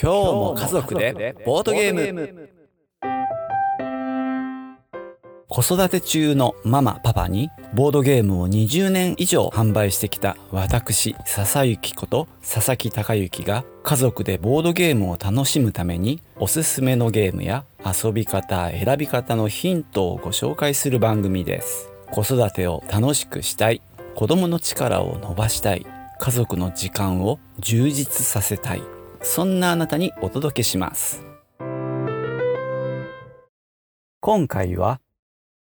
今日も家族でボードゲーム。子育て中のママパパにボードゲームを20年以上販売してきた私笹幸こと佐々木孝之が家族でボードゲームを楽しむためにおすすめのゲームや遊び方選び方のヒントをご紹介する番組です。子育てを楽しくしたい。子供の力を伸ばしたい。家族の時間を充実させたい。そんなあなたにお届けします。今回は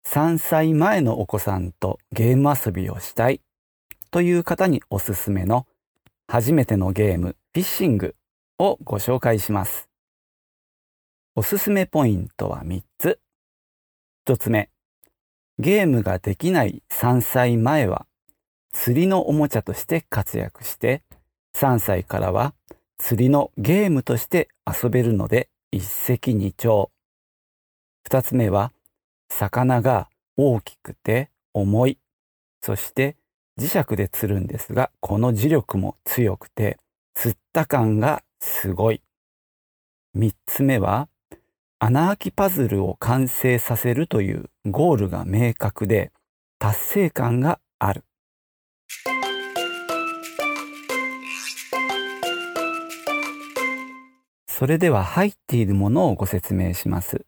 3歳前のお子さんとゲーム遊びをしたいという方におすすめの初めてのゲームフィッシングをご紹介します。おすすめポイントは3つ。1つ目ゲームができない3歳前は釣りのおもちゃとして活躍して3歳からは釣りのゲームとして遊べるので一石二鳥。二つ目は魚が大きくて重い。そして磁石で釣るんですが、この磁力も強くて釣った感がすごい。三つ目は穴あきパズルを完成させるというゴールが明確で達成感がある。それでは入っているものをご説明します。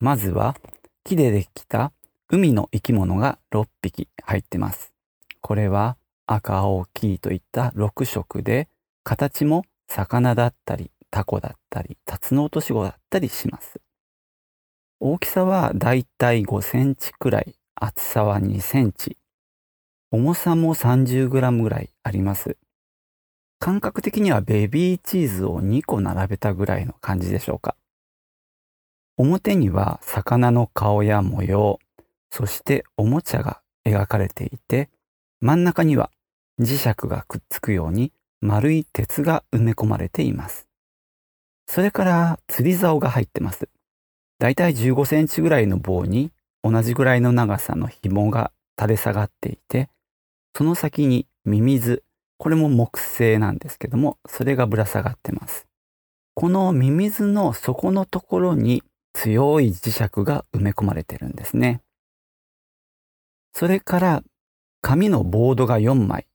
まずは木でできた海の生き物が6匹入ってます。これは赤、青、黄といった6色で形も魚だったりタコだったりタツノオトシゴだったりします。大きさはだいたい5センチくらい、厚さは2センチ、重さも30グラムぐらいあります。感覚的にはベビーチーズを2個並べたぐらいの感じでしょうか。表には魚の顔や模様、そしておもちゃが描かれていて、真ん中には磁石がくっつくように丸い鉄が埋め込まれています。それから釣り竿が入ってます。だいたい15センチぐらいの棒に同じぐらいの長さの紐が垂れ下がっていて、その先にミミズ、これも木製なんですけども、それがぶら下がってます。このミミズの底のところに強い磁石が埋め込まれてるんですね。それから紙のボードが4枚。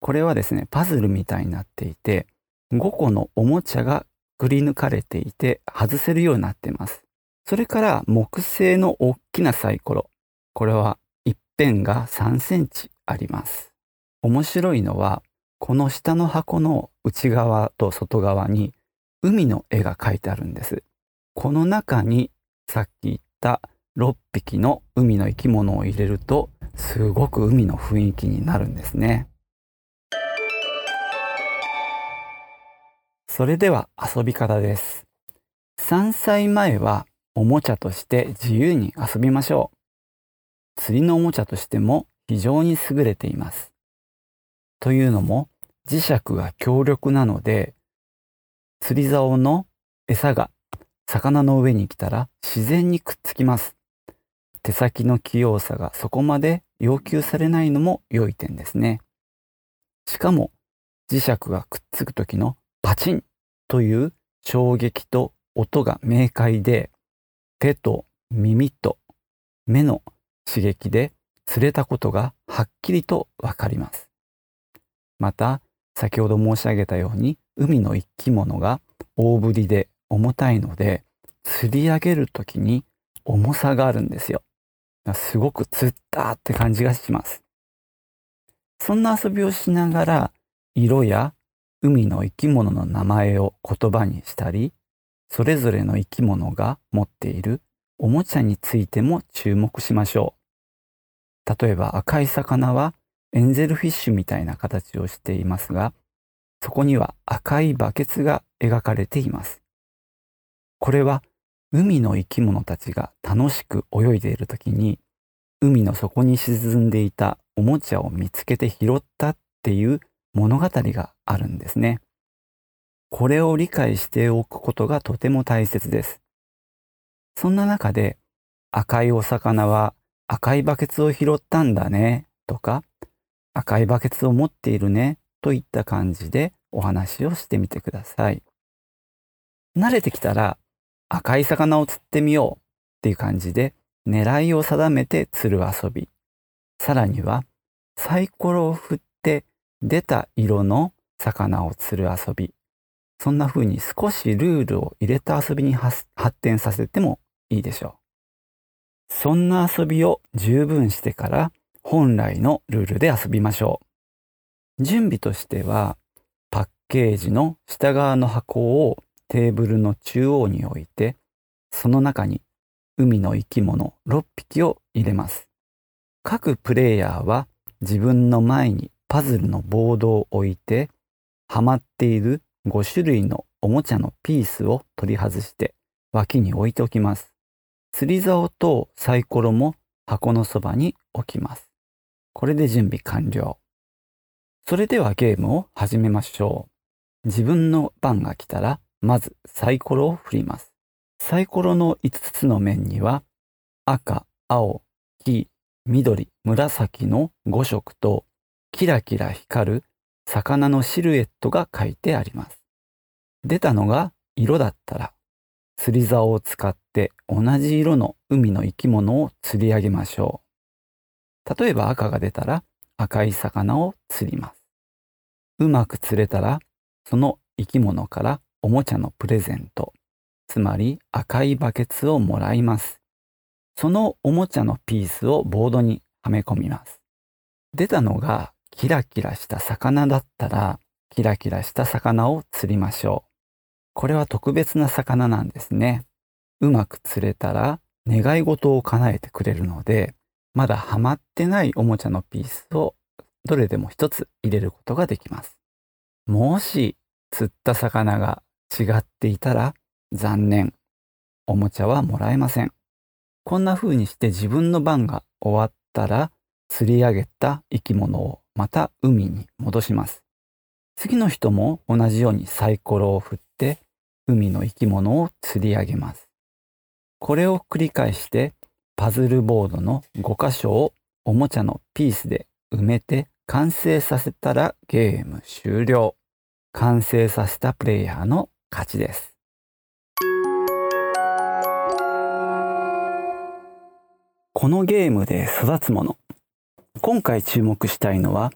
これはですね、パズルみたいになっていて、5個のおもちゃがくり抜かれていて外せるようになっています。それから木製の大きなサイコロ。これは一辺が3センチあります。面白いのは、この下の箱の内側と外側に海の絵が描いてあるんです。この中にさっき言った6匹の海の生き物を入れるとすごく海の雰囲気になるんですね。それでは遊び方です。3歳前はおもちゃとして自由に遊びましょう。釣りのおもちゃとしても非常に優れています。というのも磁石が強力なので釣り竿の餌が魚の上に来たら自然にくっつきます。手先の器用さがそこまで要求されないのも良い点ですね。しかも磁石がくっつく時のパチンという衝撃と音が明快で手と耳と目の刺激で釣れたことがはっきりとわかります。また先ほど申し上げたように海の生き物が大ぶりで重たいので釣り上げる時に重さがあるんですよ。すごく釣ったって感じがします。そんな遊びをしながら色や海の生き物の名前を言葉にしたり、それぞれの生き物が持っているおもちゃについても注目しましょう。例えば赤い魚はエンゼルフィッシュみたいな形をしていますが、そこには赤いバケツが描かれています。これは海の生き物たちが楽しく泳いでいる時に、海の底に沈んでいたおもちゃを見つけて拾ったっていう物語があるんですね。これを理解しておくことがとても大切です。そんな中で赤いお魚は赤いバケツを拾ったんだねとか赤いバケツを持っているねといった感じでお話をしてみてください。慣れてきたら赤い魚を釣ってみようっていう感じで狙いを定めて釣る遊び。さらにはサイコロを振って出た色の魚を釣る遊び。そんな風に少しルールを入れた遊びに発展させてもいいでしょう。そんな遊びを十分してから本来のルールで遊びましょう。準備としてはパッケージの下側の箱をテーブルの中央に置いてその中に海の生き物6匹を入れます。各プレイヤーは自分の前にパズルのボードを置いてはまっている5種類のおもちゃのピースを取り外して脇に置いておきます。釣り竿とサイコロも箱のそばに置きます。これで準備完了。それではゲームを始めましょう。自分の番が来たら、まずサイコロを振ります。サイコロの5つの面には、赤、青、黄、緑、紫の5色と、キラキラ光る魚のシルエットが書いてあります。出たのが色だったら、釣り竿を使って同じ色の海の生き物を釣り上げましょう。例えば赤が出たら赤い魚を釣ります。うまく釣れたら、その生き物からおもちゃのプレゼント、つまり赤いバケツをもらいます。そのおもちゃのピースをボードにはめ込みます。出たのがキラキラした魚だったら、キラキラした魚を釣りましょう。これは特別な魚なんですね。うまく釣れたら願い事を叶えてくれるので、まだハマってないおもちゃのピースをどれでも一つ入れることができます。もし釣った魚が違っていたら残念。おもちゃはもらえません。こんな風にして自分の番が終わったら釣り上げた生き物をまた海に戻します。次の人も同じようにサイコロを振って海の生き物を釣り上げます。これを繰り返してパズルボードの5箇所をおもちゃのピースで埋めて完成させたらゲーム終了。完成させたプレイヤーの勝ちです。このゲームで育つもの。今回注目したいのは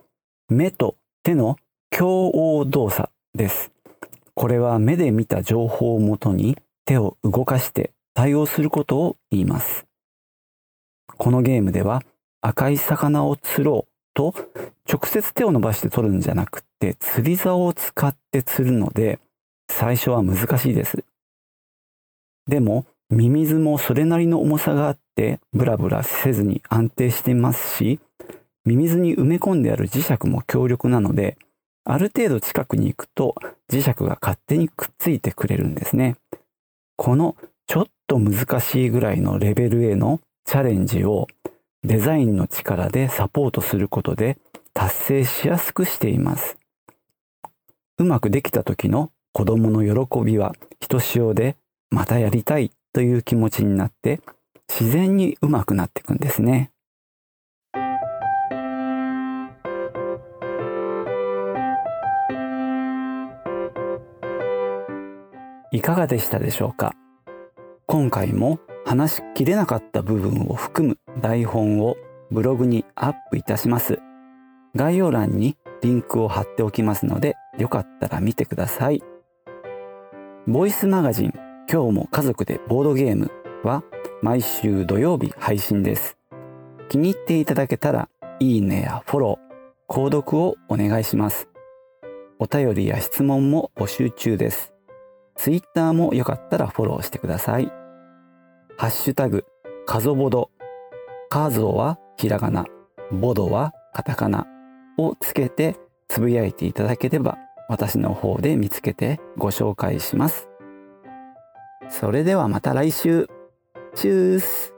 目と手の共応動作です。これは目で見た情報をもとに手を動かして対応することを言います。このゲームでは赤い魚を釣ろうと直接手を伸ばして取るんじゃなくて釣り竿を使って釣るので最初は難しいです。でもミミズもそれなりの重さがあってブラブラせずに安定していますしミミズに埋め込んである磁石も強力なので、ある程度近くに行くと磁石が勝手にくっついてくれるんですね。このちょっと難しいぐらいのレベルへのチャレンジをデザインの力でサポートすることで達成しやすくしています。うまくできた時の子供の喜びはひとしおでまたやりたいという気持ちになって自然にうまくなっていくんですね。いかがでしたでしょうか？今回も話しきれなかった部分を含む台本をブログにアップいたします。概要欄にリンクを貼っておきますので、よかったら見てください。ボイスマガジン今日も家族でボードゲームは毎週土曜日配信です。気に入っていただけたらいいねやフォロー、購読をお願いします。お便りや質問も募集中です。Twitter もよかったらフォローしてください。ハッシュタグ、カゾボド。カゾはひらがな、ボドはカタカナをつけてつぶやいていただければ私の方で見つけてご紹介します。それではまた来週。チュース